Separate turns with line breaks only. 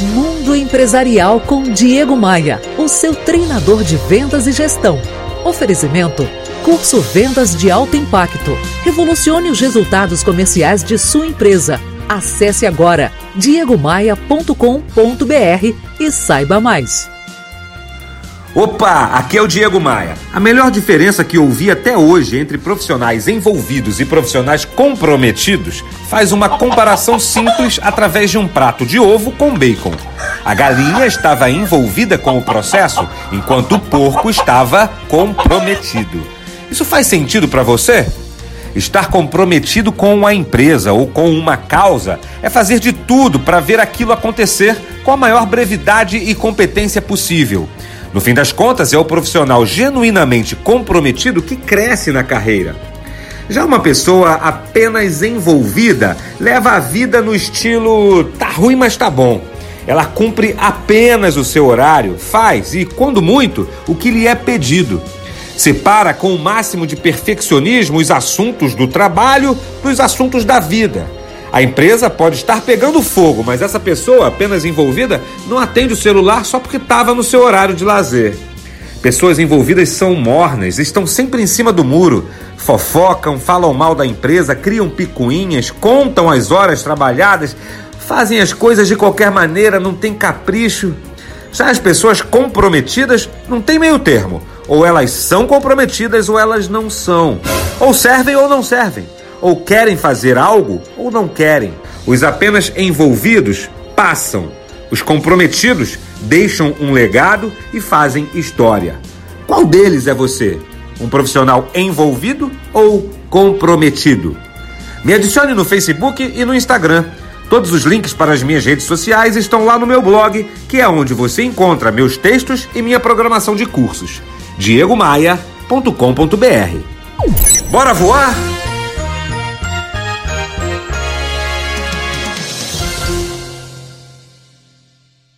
Mundo Empresarial com Diego Maia, o seu treinador de vendas e gestão. Oferecimento: Curso Vendas de Alto Impacto. Revolucione os resultados comerciais de sua empresa. Acesse agora diegomaia.com.br e saiba mais.
Opa, aqui é o Diego Maia. A melhor diferença que ouvi até hoje entre profissionais envolvidos e profissionais comprometidos faz uma comparação simples através de um prato de ovo com bacon. A galinha estava envolvida com o processo, enquanto o porco estava comprometido. Isso faz sentido para você? Estar comprometido com a empresa ou com uma causa é fazer de tudo para ver aquilo acontecer com a maior brevidade e competência possível. No fim das contas, é o profissional genuinamente comprometido que cresce na carreira. Já uma pessoa apenas envolvida leva a vida no estilo tá ruim, mas tá bom. Ela cumpre apenas o seu horário, faz e, quando muito, o que lhe é pedido. Separa com o máximo de perfeccionismo os assuntos do trabalho dos assuntos da vida. A empresa pode estar pegando fogo, mas essa pessoa apenas envolvida não atende o celular só porque estava no seu horário de lazer. Pessoas envolvidas são mornas, estão sempre em cima do muro, fofocam, falam mal da empresa, criam picuinhas, contam as horas trabalhadas, fazem as coisas de qualquer maneira, não tem capricho. Já as pessoas comprometidas não tem meio termo. Ou elas são comprometidas ou elas não são. Ou servem ou não servem ou querem fazer algo ou não querem. Os apenas envolvidos passam. Os comprometidos deixam um legado e fazem história. Qual deles é você? Um profissional envolvido ou comprometido? Me adicione no Facebook e no Instagram. Todos os links para as minhas redes sociais estão lá no meu blog, que é onde você encontra meus textos e minha programação de cursos. diegomaia.com.br. Bora voar?